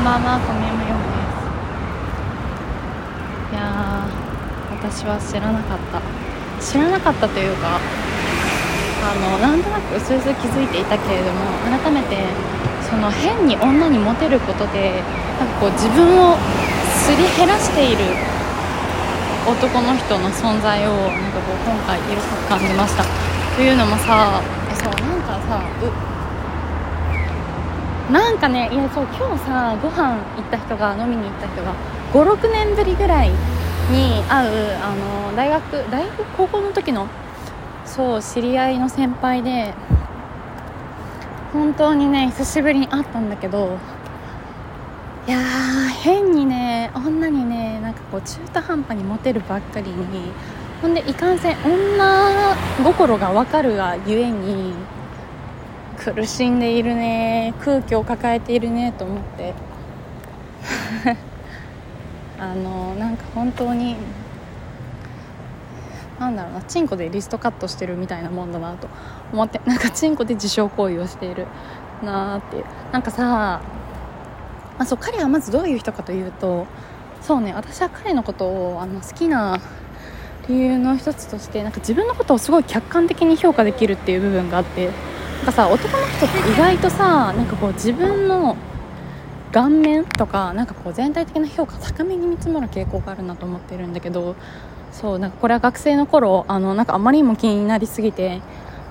んばんは小宮山よですいや私は知らなかった。知らなかったというかあのなんとなく薄々気づいていたけれども改めてその変に女にモテることでなんかこう自分をすり減らしている男の人の存在をなんかこう今回色濃く感じました。というのもさそうなんかさうなんかねいやそう今日さご飯行った人が飲みに行った人が56年ぶりぐらいに会うあの大学大学高校の時のそう知り合いの先輩で本当にね久しぶりに会ったんだけどいや変にね女にねなんかこう中途半端にモテるばっかりにほんでいかんせん女心が分かるがゆえに苦しんでいるね。空気を抱えているねと思って。あのなんか本当になんだろうな。チンコでリストカットしてるみたいなもんだなと。思って。なんかチンコで自傷行為をしているなーっていう。なんかさ、あ、そう彼はまずどういう人かというとそうね私は彼のことをあの好きな理由の一つとしてなんか自分のことをすごい客観的に評価できるっていう部分があって。なんかさ男の人って意外とさなんかこう自分の顔面とかなんかこう全体的な評価高めに見積もる傾向があるなと思ってるんだけどそうなんかこれは学生の頃あのなんかあまりにも気になりすぎて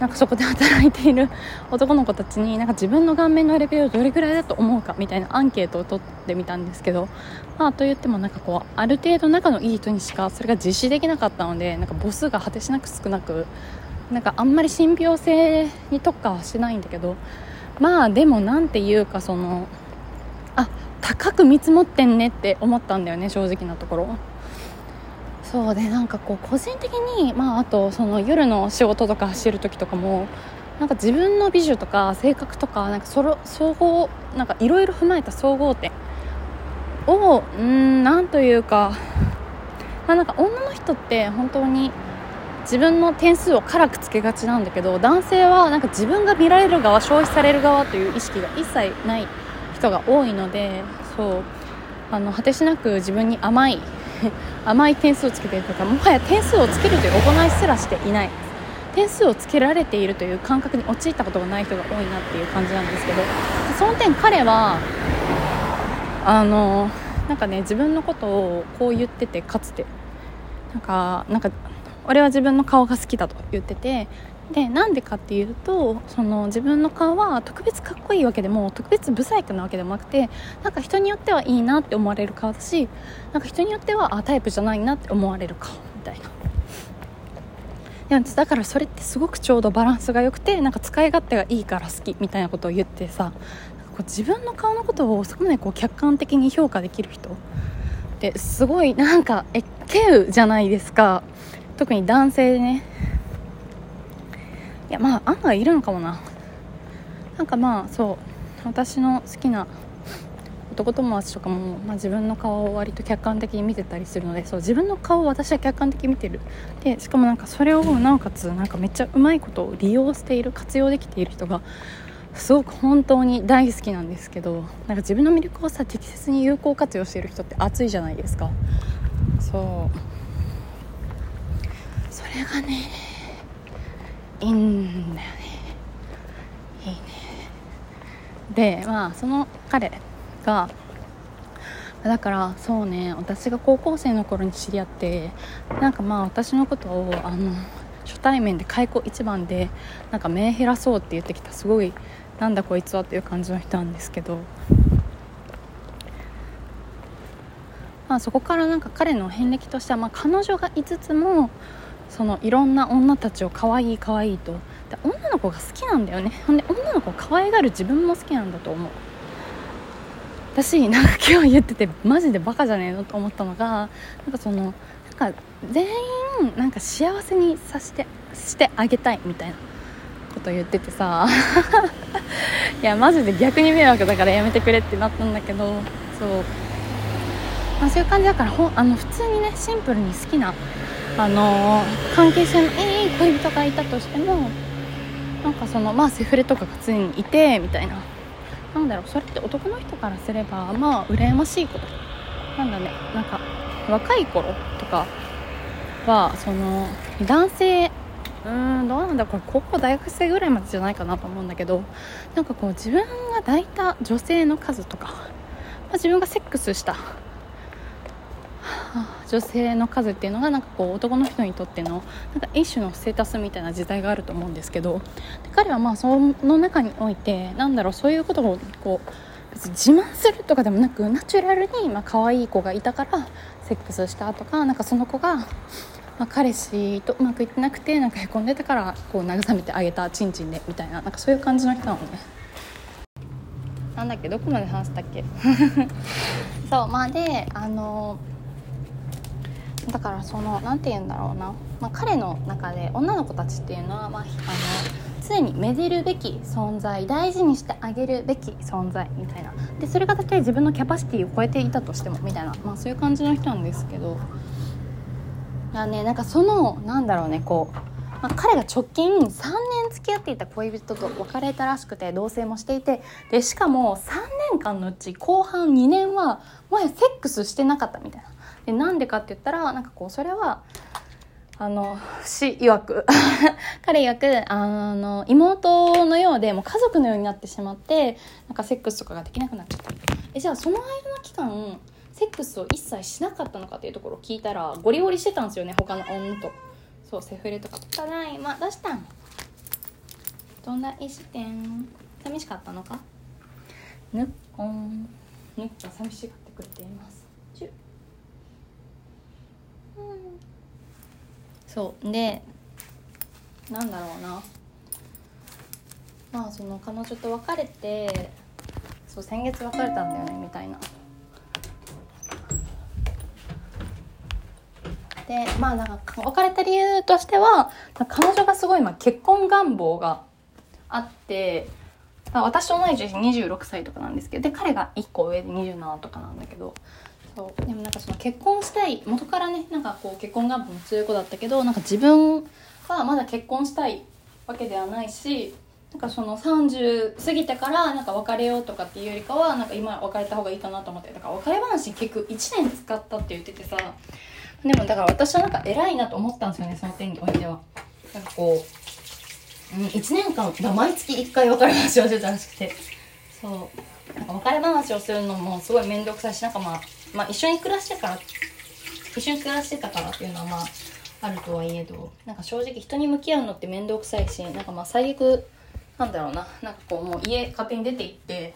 なんかそこで働いている男の子たちになんか自分の顔面のレベルをどれくらいだと思うかみたいなアンケートを取ってみたんですけど、まあ、と言ってもなんかこうある程度仲のいい人にしかそれが実施できなかったのでなんか母数が果てしなく少なくなんかあんまり信憑性に特化はしないんだけどまあでもなんていうかそのあ高く見積もってんねって思ったんだよね正直なところ。そうでなんかこう個人的に、まあ、あとその夜の仕事とか走る時とかもなんか自分の美女とか性格とかなんかそろ総合なんかいろいろ踏まえた総合点をうんなんというか、まあ、なんか女の人って本当に自分の点数を辛くつけがちなんだけど男性はなんか自分が見られる側消費される側という意識が一切ない人が多いのでそう。あの果てしなく自分に甘い 甘い点数をつけているとかもはや点数をつけるという行いすらしていない。点数をつけられているという感覚に陥ったことがない人が多いなっていう感じなんですけどその点彼はあのなんかね自分のことをこう言っててかつて。なんかなんか俺は自分の顔が好きだと言っててでなんでかっていうとその自分の顔は特別かっこいいわけでも特別ブサイクなわけでもなくてなんか人によってはいいなって思われる顔だしなんか人によってはあタイプじゃないなって思われる顔みたいな。でもだからそれってすごくちょうどバランスが良くてなんか使い勝手がいいから好きみたいなことを言ってさこう自分の顔のことをそこまでこう客観的に評価できる人ってすごいなんかえっけうじゃないですか。特に男性でね。いやまあ案外いるのかもな。なんかまあそう私の好きな男友達とかも、まあ、自分の顔を割と客観的に見てたりするのでそう自分の顔を私は客観的に見てる。でしかもなんかそれをなおかつなんかめっちゃうまいことを利用している活用できている人がすごく本当に大好きなんですけどなんか自分の魅力をさ適切に有効活用している人って熱いじゃないですか。そう。れがねいいんだよね。いいね。でまあその彼がだからそうね私が高校生の頃に知り合ってなんかまあ私のことをあの初対面で開口一番でなんか目減らそうって言ってきたすごいなんだこいつはっていう感じの人なんですけど。まあそこからなんか彼の遍歴としてはまあ彼女がいつつもそのいろんな女たちを可愛い可愛いと。で女の子が好きなんだよね。ほんで女の子を可愛がる自分も好きなんだと思う。私なんか今日言っててマジでバカじゃねえのと思ったのがなんかそのなんか全員なんか幸せにさしてしてあげたいみたいなこと言っててさ。いやマジで逆に迷惑だからやめてくれってなったんだけどそう、まあ、そういう感じだからほあの普通にねシンプルに好きなあの、関係性のいい恋人がいたとしてもなんかそのまあセフレとかが常にいてみたいな。なんだろうそれって男の人からすればまあ羨ましいこと。なんだね。なんか若い頃とかはその男性うーんどうなんだこれ高校大学生ぐらいまでじゃないかなと思うんだけどなんかこう自分が抱いた女性の数とか、まあ、自分がセックスした女性の数っていうのがなんかこう男の人にとってのなんか一種のステータスみたいな時代があると思うんですけど彼はまあその中においてなんだろうそういうことをこう別に自慢するとかでもなくナチュラルにまあ可愛い子がいたからセックスしたとかなんかその子が、まあ、彼氏とうまくいってなくてなんかへこんでたからこう慰めてあげたチンチンでみたいななんかそういう感じの人なのね。なんだっけ？どこまで話したっけ？そうまあであのだからその何て言うんだろうな、まあ、彼の中で女の子たちっていうのは、まあ、あの常にめでるべき存在大事にしてあげるべき存在みたいな。でそれがたとえ自分のキャパシティを超えていたとしてもみたいな、まあ、そういう感じの人なんですけど。あねなんかそのなんだろうねこう、まあ、彼が直近3年付き合っていた恋人と別れたらしくて同棲もしていてでしかも3年間のうち後半2年はもはやセックスしてなかったみたいな。でなんでかって言ったらなんかこうそれはあの死曰く。彼曰くあの妹のようでもう家族のようになってしまってなんかセックスとかができなくなっちゃった。えじゃあその間の期間セックスを一切しなかったのかっていうところを聞いたらゴリゴリしてたんですよね他の女と。そうセフレとか。ただいまどうしたん？どんな石店寂しかったのか？ぬっこん。ぬっこ寂しがってくれています。そう。でなんだろうな。まあその彼女と別れてそう先月別れたんだよねみたいな。でまあなんか別れた理由としては彼女がすごい、まあ、結婚願望があって私と同い年26歳とかなんですけどで彼が1個上で27とかなんだけどそう。でもなんかその結婚したい元からねなんかこう結婚願望も強い子だったけどなんか自分はまだ結婚したいわけではないしなんかその30過ぎてからなんか別れようとかっていうよりかはなんか今別れた方がいいかなと思って。だから別れ話結局1年使ったって言っててさ。でもだから私はなんか偉いなと思ったんですよねその点においては。なんかこう、うん、1年間毎月1回別れ話をしてたらしくて。そう。なんか別れ話をするのもすごい面倒くさいしなんかまあまあ一緒に暮らしてから一緒に暮らしてたからっていうのはまああるとはいえどなんか正直人に向き合うのって面倒くさいしなんかまあ最悪なんだろうな。なんかこうもう家勝手に出て行って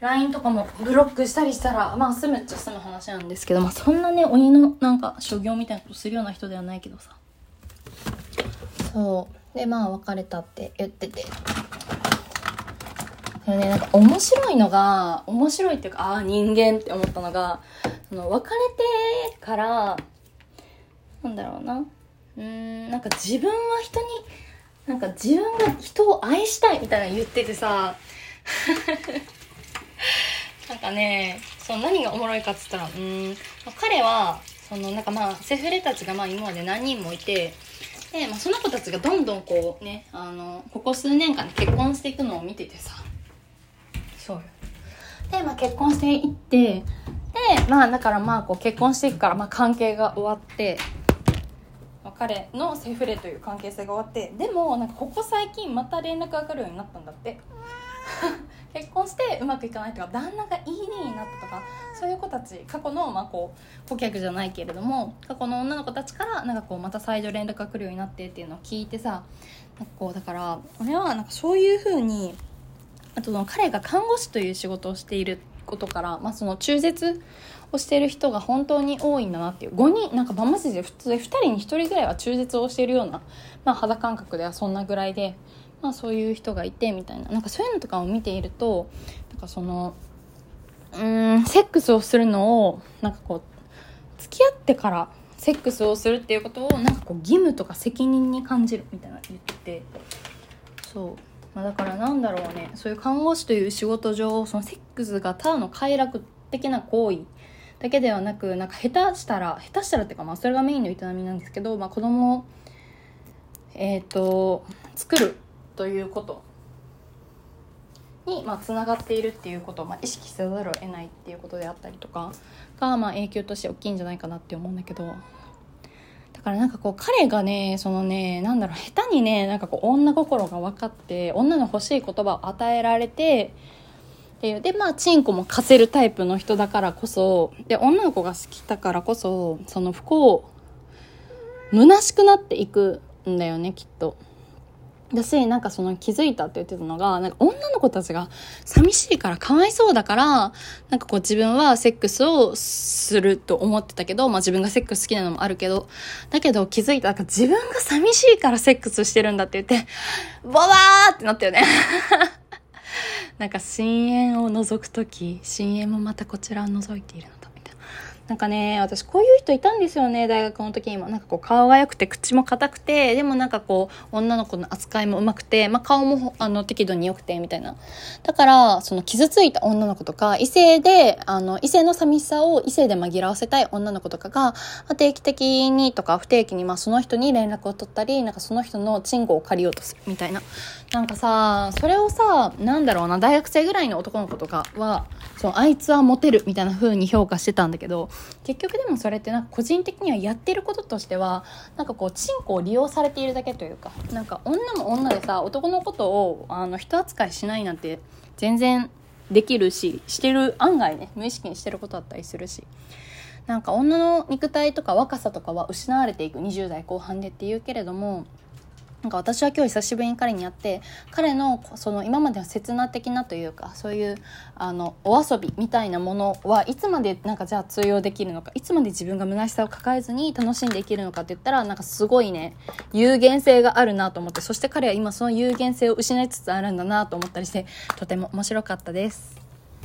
LINE とかもブロックしたりしたらまあ済むっちゃ済む話なんですけどまあそんなね鬼のなんか所業みたいなことするような人ではないけどさ。そう。でまあ別れたって言ってて。でね、なんか面白いのが、面白いっていうか、ああ、人間って思ったのが、その別れてから、なんだろうな。うん、なんか自分は人に、なんか自分が人を愛したいみたいな言っててさ、なんかね、その何がおもろいかっつったら、うん、彼は、そのなんかまあ、セフレたちがまあ今まで何人もいて、で、まあ、その子たちがどんどんこうね、あの、ここ数年間で結婚していくのを見ててさ、そうで、まあ、結婚していってでまあだからまあこう結婚していくから、まあ、関係が終わって彼のセフレという関係性が終わってでもなんかここ最近また連絡が来るようになったんだって。結婚してうまくいかないとか旦那がいいねになったとかそういう子たち過去のまあこう顧客じゃないけれども過去の女の子たちからなんかこうまた再度連絡が来るようになってっていうのを聞いてさなんかこうだから俺はなんかそういうふうにあと彼が看護師という仕事をしていることから、まあ、その中絶をしている人が本当に多いんだなっていう。5人なんかマジで普通で2人に1人ぐらいは中絶をしているような、まあ、肌感覚ではそんなぐらいで、まあ、そういう人がいてみたいな。なんかそういうのとかを見ているとなんかそのうんセックスをするのをなんかこう付き合ってからセックスをするっていうことをなんかこう義務とか責任に感じるみたいな言ってて。そう。まあ、だからなんだろうね。そういう看護師という仕事上そのセックスがただの快楽的な行為だけではなくなんか下手したら下手したらっていうかまあそれがメインの営みなんですけど、まあ、子供をえっ、ー、と作るということにまあがっているっていうことをまあ意識せざるを得ないっていうことであったりとかがまあ影響として大きいんじゃないかなって思うんだけど。だからなんかこう彼がねそのねなんだろう下手にねなんかこう女心が分かって女の欲しい言葉を与えられてっていうでまあチンコも貸せるタイプの人だからこそで女の子が好きだからこそその不幸虚しくなっていくんだよねきっと。だしなんかその気づいたって言ってたのがなんか女の子たちが寂しいからかわいそうだからなんかこう自分はセックスをすると思ってたけど、まあ自分がセックス好きなのもあるけどだけど気づいたなんか自分が寂しいからセックスしてるんだって言ってボワーってなったよね。なんか深淵を覗く時深淵もまたこちらを覗いているの。なんかね私こういう人いたんですよね大学の時にも。なんかこう顔が良くて口も硬くてでもなんかこう女の子の扱いもうまくて、まあ、顔もあの適度に良くてみたいな。だからその傷ついた女の子とか異性であの異性の寂しさを異性で紛らわせたい女の子とかが、定期的にとか不定期にまあその人に連絡を取ったりなんかその人のチンコを借りようとするみたいな。なんかさそれをさなんだろうな大学生ぐらいの男の子とかはそうあいつはモテるみたいな風に評価してたんだけど結局でもそれってなんか個人的にはやってることとしてはなんかこうチンコを利用されているだけというかなんか女も女でさ男のことをあの人扱いしないなんて全然できるししてる案外ね無意識にしてることだったりするしなんか女の肉体とか若さとかは失われていく20代後半でっていうけれどもなんか私は今日久しぶりに彼に会って彼のその今までの刹那的なというかそういうあのお遊びみたいなものはいつまでなんかじゃあ通用できるのかいつまで自分が虚しさを抱えずに楽しんでいけるのかって言ったらなんかすごいね有限性があるなと思ってそして彼は今その有限性を失いつつあるんだなと思ったりしてとても面白かったです。